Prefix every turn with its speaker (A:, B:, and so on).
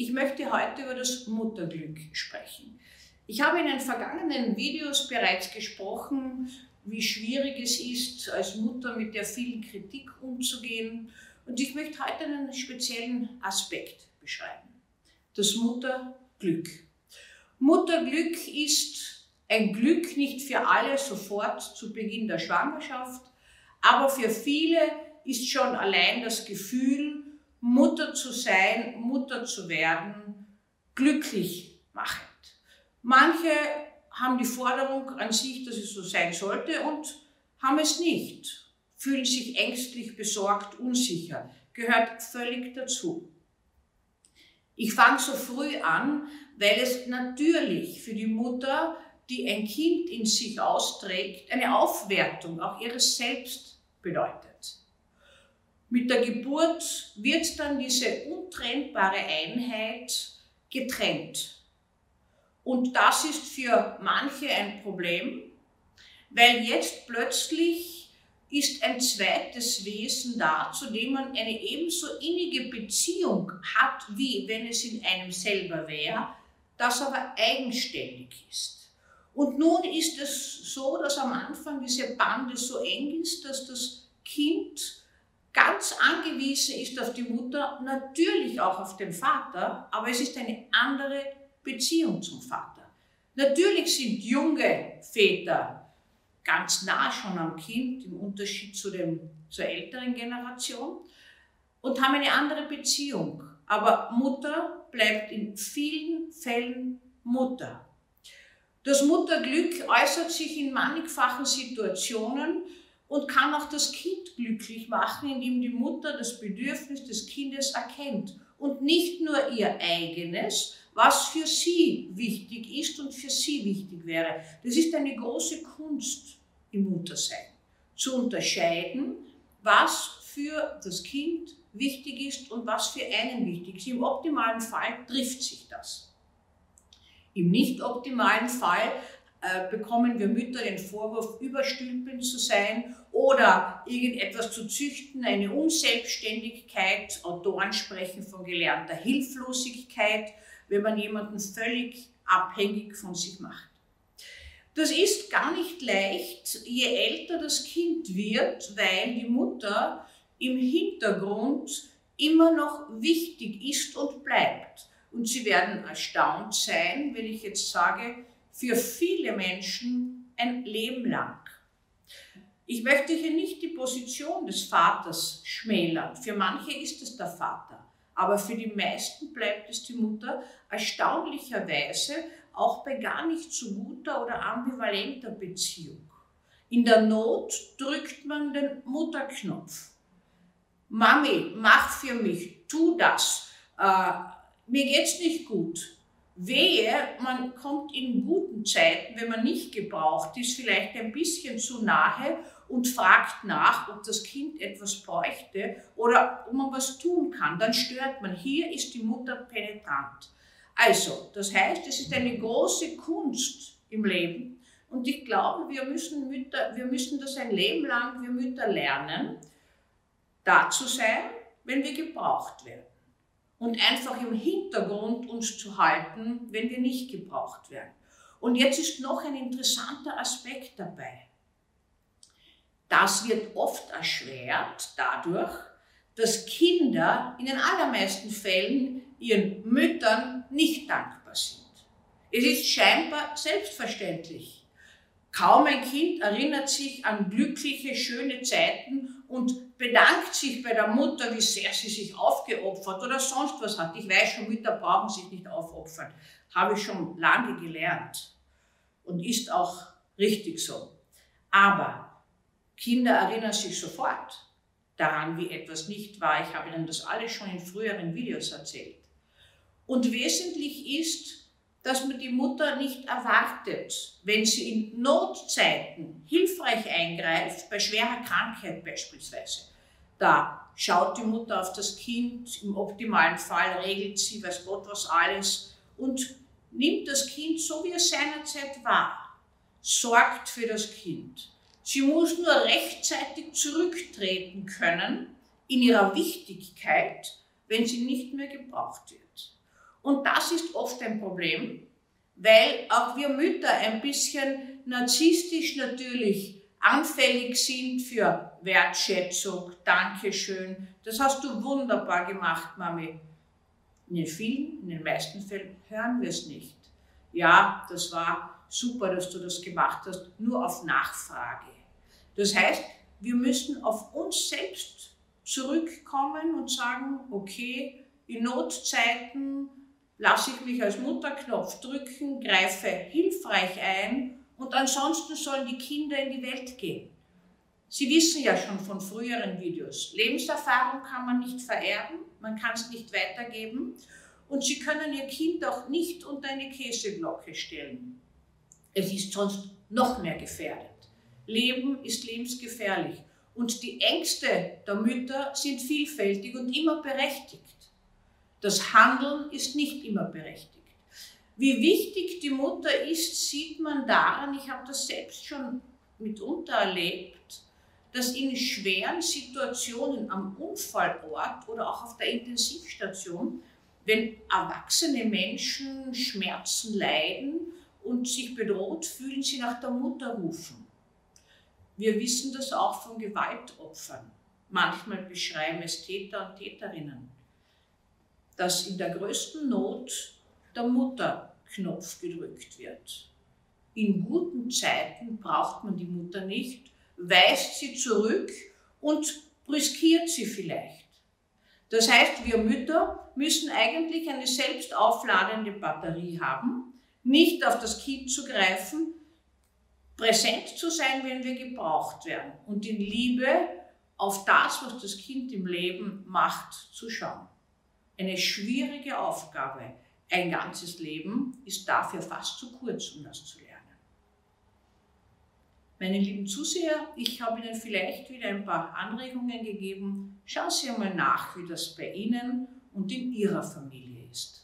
A: Ich möchte heute über das Mutterglück sprechen. Ich habe in den vergangenen Videos bereits gesprochen, wie schwierig es ist, als Mutter mit der vielen Kritik umzugehen. Und ich möchte heute einen speziellen Aspekt beschreiben. Das Mutterglück. Mutterglück ist ein Glück nicht für alle sofort zu Beginn der Schwangerschaft, aber für viele ist schon allein das Gefühl, Mutter zu sein, Mutter zu werden, glücklich machend. Manche haben die Forderung an sich, dass es so sein sollte und haben es nicht, fühlen sich ängstlich, besorgt, unsicher, gehört völlig dazu. Ich fange so früh an, weil es natürlich für die Mutter, die ein Kind in sich austrägt, eine Aufwertung auch ihres Selbst bedeutet. Mit der Geburt wird dann diese untrennbare Einheit getrennt. Und das ist für manche ein Problem, weil jetzt plötzlich ist ein zweites Wesen da, zu dem man eine ebenso innige Beziehung hat, wie wenn es in einem selber wäre, das aber eigenständig ist. Und nun ist es so, dass am Anfang diese Bande so eng ist, dass das Kind ganz angewiesen ist auf die Mutter, natürlich auch auf den Vater, aber es ist eine andere Beziehung zum Vater. Natürlich sind junge Väter ganz nah schon am Kind im Unterschied zu dem, zur älteren Generation und haben eine andere Beziehung. Aber Mutter bleibt in vielen Fällen Mutter. Das Mutterglück äußert sich in mannigfachen Situationen und kann auch das Kind glücklich machen, indem die Mutter das Bedürfnis des Kindes erkennt und nicht nur ihr eigenes, was für sie wichtig ist und für sie wichtig wäre. Das ist eine große Kunst im Muttersein, zu unterscheiden, was für das Kind wichtig ist und was für einen wichtig ist. Im optimalen Fall trifft sich das. Im nicht optimalen Fall bekommen wir Mütter den Vorwurf, überstülpend zu sein oder irgendetwas zu züchten, eine Unselbstständigkeit. Autoren sprechen von gelernter Hilflosigkeit, wenn man jemanden völlig abhängig von sich macht. Das ist gar nicht leicht, je älter das Kind wird, weil die Mutter im Hintergrund immer noch wichtig ist und bleibt. Und Sie werden erstaunt sein, wenn ich jetzt sage, für viele Menschen ein Leben lang. Ich möchte hier nicht die Position des Vaters schmälern. Für manche ist es der Vater, aber für die meisten bleibt es die Mutter erstaunlicherweise auch bei gar nicht so guter oder ambivalenter Beziehung. In der Not drückt man den Mutterknopf. Mami, mach für mich, tu das. Äh, mir geht's nicht gut. Wehe, man kommt in guten Zeiten, wenn man nicht gebraucht ist, vielleicht ein bisschen zu nahe und fragt nach, ob das Kind etwas bräuchte oder ob man was tun kann. Dann stört man. Hier ist die Mutter penetrant. Also, das heißt, es ist eine große Kunst im Leben. Und ich glaube, wir müssen, Mütter, wir müssen das ein Leben lang, wir Mütter lernen, da zu sein, wenn wir gebraucht werden und einfach im Hintergrund uns zu halten, wenn wir nicht gebraucht werden. Und jetzt ist noch ein interessanter Aspekt dabei. Das wird oft erschwert dadurch, dass Kinder in den allermeisten Fällen ihren Müttern nicht dankbar sind. Es ist scheinbar selbstverständlich. Kaum ein Kind erinnert sich an glückliche, schöne Zeiten und bedankt sich bei der Mutter, wie sehr sie sich aufgeopfert oder sonst was hat. Ich weiß schon, Mütter brauchen sich nicht aufopfern. Habe ich schon lange gelernt und ist auch richtig so. Aber Kinder erinnern sich sofort daran, wie etwas nicht war. Ich habe Ihnen das alles schon in früheren Videos erzählt. Und wesentlich ist, dass man die Mutter nicht erwartet, wenn sie in Notzeiten hilfreich eingreift, bei schwerer Krankheit beispielsweise. Da schaut die Mutter auf das Kind, im optimalen Fall regelt sie, weiß Gott was alles und nimmt das Kind so, wie es seinerzeit war, sorgt für das Kind. Sie muss nur rechtzeitig zurücktreten können in ihrer Wichtigkeit, wenn sie nicht mehr gebraucht wird. Und das ist oft ein Problem, weil auch wir Mütter ein bisschen narzisstisch natürlich anfällig sind für Wertschätzung, Dankeschön. Das hast du wunderbar gemacht, Mami. In den vielen, in den meisten Fällen hören wir es nicht. Ja, das war super, dass du das gemacht hast, nur auf Nachfrage. Das heißt, wir müssen auf uns selbst zurückkommen und sagen, okay, in Notzeiten lasse ich mich als Mutterknopf drücken, greife hilfreich ein und ansonsten sollen die Kinder in die Welt gehen. Sie wissen ja schon von früheren Videos, Lebenserfahrung kann man nicht vererben, man kann es nicht weitergeben und Sie können Ihr Kind auch nicht unter eine Käseglocke stellen. Es ist sonst noch mehr gefährdet. Leben ist lebensgefährlich und die Ängste der Mütter sind vielfältig und immer berechtigt. Das Handeln ist nicht immer berechtigt. Wie wichtig die Mutter ist, sieht man daran, ich habe das selbst schon mitunter erlebt, dass in schweren Situationen am Unfallort oder auch auf der Intensivstation, wenn erwachsene Menschen Schmerzen leiden und sich bedroht fühlen, sie nach der Mutter rufen. Wir wissen das auch von Gewaltopfern. Manchmal beschreiben es Täter und Täterinnen dass in der größten Not der Mutterknopf gedrückt wird. In guten Zeiten braucht man die Mutter nicht, weist sie zurück und riskiert sie vielleicht. Das heißt, wir Mütter müssen eigentlich eine selbst aufladende Batterie haben, nicht auf das Kind zu greifen, präsent zu sein, wenn wir gebraucht werden und in Liebe auf das, was das Kind im Leben macht, zu schauen eine schwierige Aufgabe. Ein ganzes Leben ist dafür fast zu kurz, um das zu lernen. Meine lieben Zuseher, ich habe Ihnen vielleicht wieder ein paar Anregungen gegeben. Schauen Sie einmal nach, wie das bei Ihnen und in Ihrer Familie ist.